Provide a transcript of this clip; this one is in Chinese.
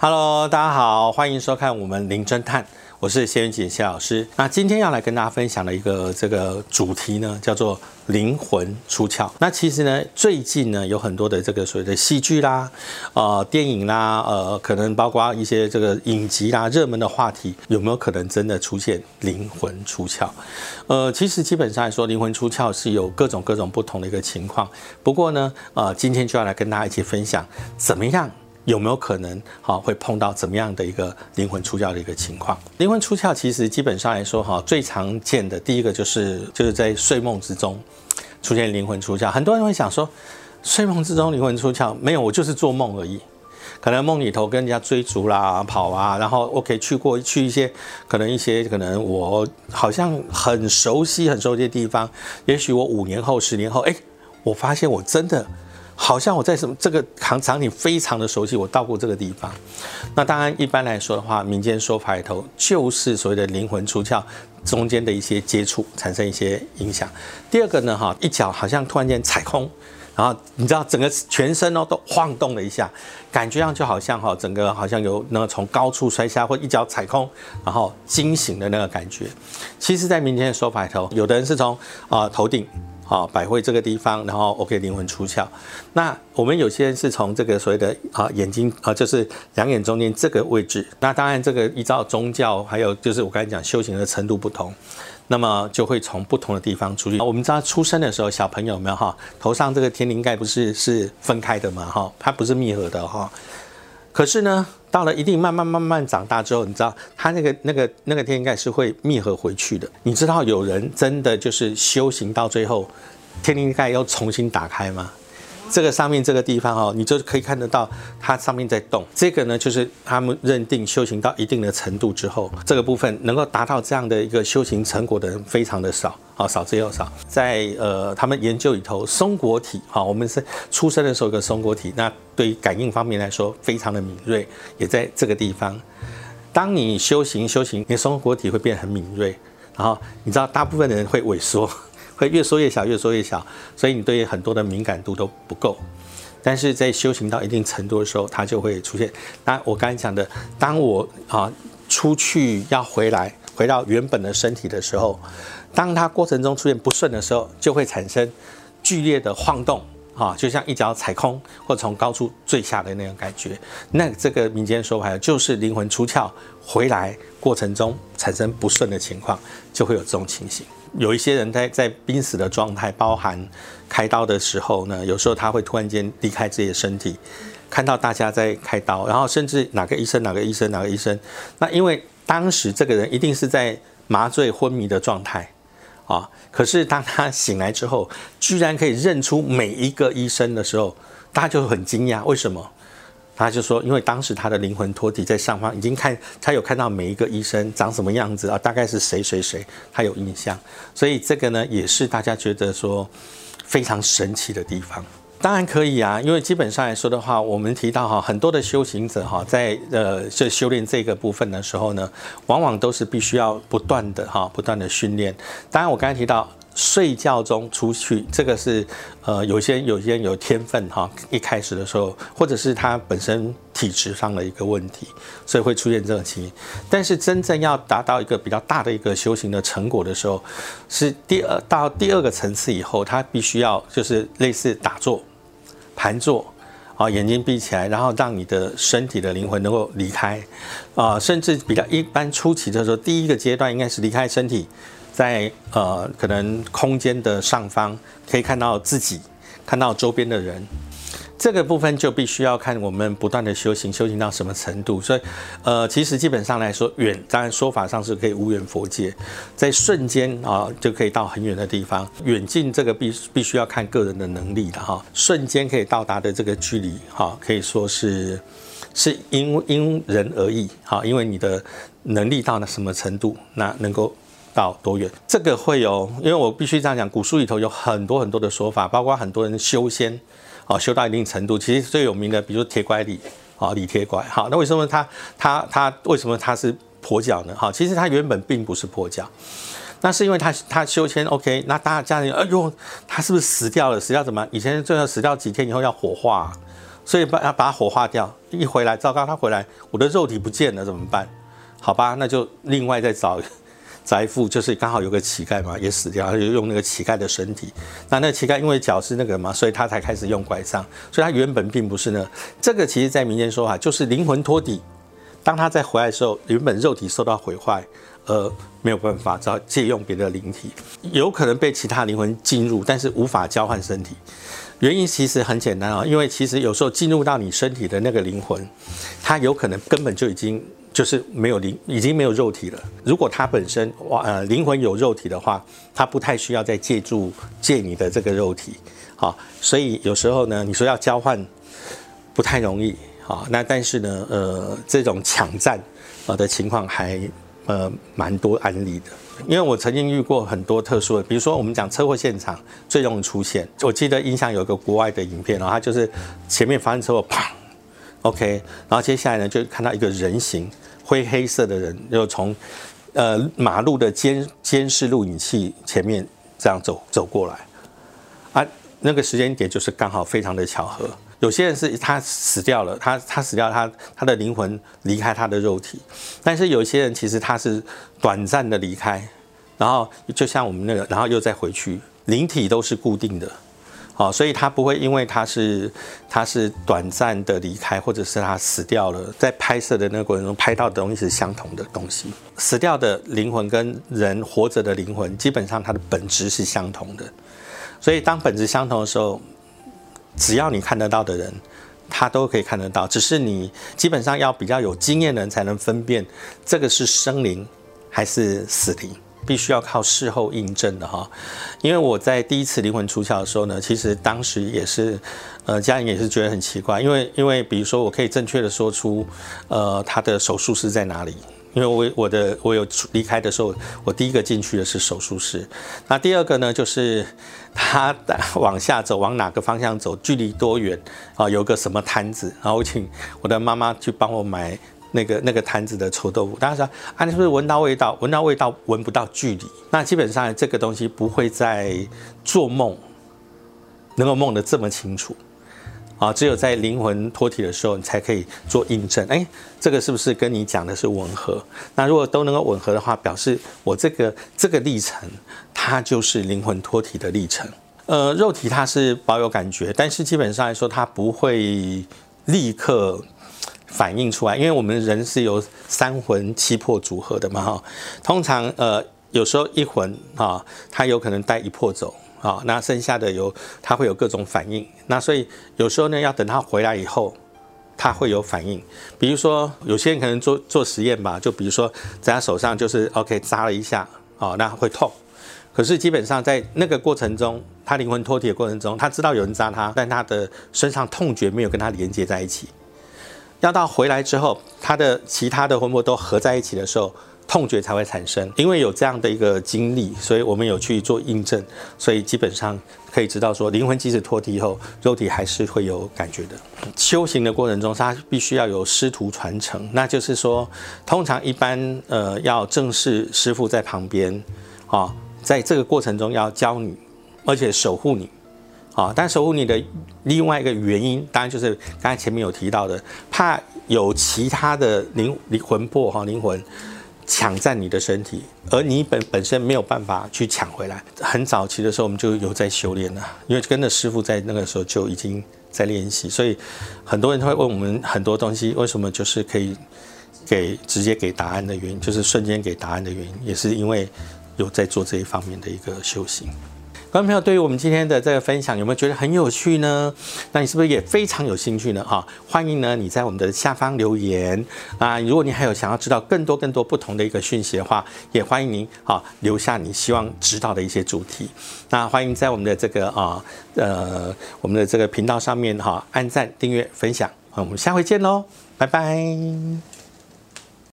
Hello，大家好，欢迎收看我们零侦探，我是谢元锦谢老师。那今天要来跟大家分享的一个这个主题呢，叫做灵魂出窍。那其实呢，最近呢有很多的这个所谓的戏剧啦、呃电影啦、呃可能包括一些这个影集啦、热门的话题，有没有可能真的出现灵魂出窍？呃，其实基本上来说，灵魂出窍是有各种各种不同的一个情况。不过呢，呃，今天就要来跟大家一起分享怎么样。有没有可能哈会碰到怎么样的一个灵魂出窍的一个情况？灵魂出窍其实基本上来说哈，最常见的第一个就是就是在睡梦之中出现灵魂出窍。很多人会想说，睡梦之中灵魂出窍没有，我就是做梦而已。可能梦里头跟人家追逐啦、跑啊，然后 OK 去过去一些可能一些可能我好像很熟悉很熟悉的地方，也许我五年后、十年后，哎，我发现我真的。好像我在什么这个场场景非常的熟悉，我到过这个地方。那当然，一般来说的话，民间说法里头就是所谓的灵魂出窍中间的一些接触产生一些影响。第二个呢，哈，一脚好像突然间踩空，然后你知道整个全身哦都晃动了一下，感觉上就好像哈整个好像有那个从高处摔下或一脚踩空，然后惊醒的那个感觉。其实，在民间的说法里头，有的人是从啊头顶。啊，百会这个地方，然后 OK 灵魂出窍。那我们有些人是从这个所谓的啊眼睛啊，就是两眼中间这个位置。那当然，这个依照宗教，还有就是我刚才讲修行的程度不同，那么就会从不同的地方出去。我们知道出生的时候，小朋友有没有哈？头上这个天灵盖不是是分开的嘛哈？它不是密合的哈。可是呢，到了一定慢慢慢慢长大之后，你知道它那个那个那个天灵盖是会密合回去的。你知道有人真的就是修行到最后，天灵盖又重新打开吗？这个上面这个地方哦，你就可以看得到它上面在动。这个呢，就是他们认定修行到一定的程度之后，这个部分能够达到这样的一个修行成果的人非常的少。啊，少之又少。在呃，他们研究里头，松果体，哈，我们是出生的时候有个松果体，那对于感应方面来说非常的敏锐，也在这个地方。当你修行修行，你松果体会变很敏锐，然后你知道大部分的人会萎缩，会越缩越小，越缩越小，所以你对很多的敏感度都不够。但是在修行到一定程度的时候，它就会出现。那我刚才讲的，当我啊出去要回来，回到原本的身体的时候。当它过程中出现不顺的时候，就会产生剧烈的晃动，啊，就像一脚踩空或从高处坠下的那种感觉。那这个民间说法就是灵魂出窍回来过程中产生不顺的情况，就会有这种情形。有一些人在在濒死的状态，包含开刀的时候呢，有时候他会突然间离开自己的身体，看到大家在开刀，然后甚至哪个医生哪个医生哪个医生，那因为当时这个人一定是在麻醉昏迷的状态。啊！可是当他醒来之后，居然可以认出每一个医生的时候，大家就很惊讶。为什么？他就说，因为当时他的灵魂托体在上方，已经看他有看到每一个医生长什么样子啊，大概是谁谁谁，他有印象。所以这个呢，也是大家觉得说非常神奇的地方。当然可以啊，因为基本上来说的话，我们提到哈，很多的修行者哈，在呃这修炼这个部分的时候呢，往往都是必须要不断的哈，不断的训练。当然，我刚才提到睡觉中出去，这个是呃有些有些人有天分哈，一开始的时候，或者是他本身体质上的一个问题，所以会出现这种情形。但是真正要达到一个比较大的一个修行的成果的时候，是第二到第二个层次以后，他必须要就是类似打坐。盘坐，啊，眼睛闭起来，然后让你的身体的灵魂能够离开，啊，甚至比较一般初期的时候，第一个阶段应该是离开身体，在呃可能空间的上方可以看到自己，看到周边的人。这个部分就必须要看我们不断的修行，修行到什么程度。所以，呃，其实基本上来说，远当然说法上是可以无远佛界，在瞬间啊就可以到很远的地方。远近这个必必须要看个人的能力的哈。瞬间可以到达的这个距离哈，可以说是是因因人而异哈。因为你的能力到了什么程度，那能够到多远，这个会有。因为我必须这样讲，古书里头有很多很多的说法，包括很多人修仙。哦，修到一定程度，其实最有名的，比如说铁拐李，啊，李铁拐，好，那为什么他他他为什么他是跛脚呢？好，其实他原本并不是跛脚，那是因为他他修仙，OK，那大家人，哎呦，他是不是死掉了？死掉怎么？以前最后死掉几天以后要火化，所以把把它火化掉。一回来，糟糕，他回来，我的肉体不见了，怎么办？好吧，那就另外再找找一副，就是刚好有个乞丐嘛，也死掉，他就用那个乞丐的身体。那那乞丐因为脚是那个嘛，所以他才开始用拐杖。所以他原本并不是那这个，其实在民间说法就是灵魂托底。当他在回来的时候，原本肉体受到毁坏，呃，没有办法，只好借用别的灵体，有可能被其他灵魂进入，但是无法交换身体。原因其实很简单啊，因为其实有时候进入到你身体的那个灵魂，它有可能根本就已经。就是没有灵，已经没有肉体了。如果他本身哇呃灵魂有肉体的话，他不太需要再借助借你的这个肉体，好，所以有时候呢，你说要交换不太容易，好，那但是呢，呃，这种抢占啊的情况还呃蛮多案例的。因为我曾经遇过很多特殊的，比如说我们讲车祸现场最容易出现，我记得印象有一个国外的影片，然后他就是前面发生车祸，啪，OK，然后接下来呢就看到一个人形。灰黑色的人又从呃马路的监监视录影器前面这样走走过来，啊，那个时间点就是刚好非常的巧合。有些人是他死掉了，他他死掉，他他的灵魂离开他的肉体，但是有些人其实他是短暂的离开，然后就像我们那个，然后又再回去，灵体都是固定的。哦，所以他不会因为他是他是短暂的离开，或者是他死掉了，在拍摄的那个过程中拍到的东西是相同的东西。死掉的灵魂跟人活着的灵魂，基本上它的本质是相同的。所以当本质相同的时候，只要你看得到的人，他都可以看得到。只是你基本上要比较有经验的人才能分辨这个是生灵还是死灵。必须要靠事后印证的哈，因为我在第一次灵魂出窍的时候呢，其实当时也是，呃，家人也是觉得很奇怪，因为因为比如说我可以正确的说出，呃，他的手术室在哪里，因为我我的我有离开的时候，我第一个进去的是手术室，那第二个呢就是他往下走往哪个方向走，距离多远啊，有个什么摊子，然后请我的妈妈去帮我买。那个那个坛子的臭豆腐，大家说啊，你是不是闻到味道？闻到味道，闻不到距离。那基本上这个东西不会在做梦能够梦得这么清楚啊，只有在灵魂脱体的时候，你才可以做印证。哎，这个是不是跟你讲的是吻合？那如果都能够吻合的话，表示我这个这个历程，它就是灵魂脱体的历程。呃，肉体它是保有感觉，但是基本上来说，它不会立刻。反映出来，因为我们人是由三魂七魄组合的嘛哈，通常呃有时候一魂啊，它有可能带一魄走啊，那剩下的有它会有各种反应，那所以有时候呢要等它回来以后，它会有反应，比如说有些人可能做做实验吧，就比如说在他手上就是 OK 扎了一下啊，那会痛，可是基本上在那个过程中，他灵魂脱体的过程中，他知道有人扎他，但他的身上痛觉没有跟他连接在一起。要到回来之后，他的其他的魂魄都合在一起的时候，痛觉才会产生。因为有这样的一个经历，所以我们有去做印证，所以基本上可以知道说，灵魂即使脱体后，肉体还是会有感觉的。修行的过程中，他必须要有师徒传承，那就是说，通常一般呃要正式师傅在旁边，啊，在这个过程中要教你，而且守护你。啊，但守护你的另外一个原因，当然就是刚才前面有提到的，怕有其他的灵灵魂魄哈灵魂抢占你的身体，而你本本身没有办法去抢回来。很早期的时候，我们就有在修炼了，因为跟着师傅在那个时候就已经在练习，所以很多人会问我们很多东西，为什么就是可以给直接给答案的原因，就是瞬间给答案的原因，也是因为有在做这一方面的一个修行。观众朋友，对于我们今天的这个分享，有没有觉得很有趣呢？那你是不是也非常有兴趣呢？哈，欢迎呢你在我们的下方留言啊！如果你还有想要知道更多更多不同的一个讯息的话，也欢迎您啊留下你希望知道的一些主题。那欢迎在我们的这个啊呃我们的这个频道上面哈按赞、订阅、分享。我们下回见喽，拜拜。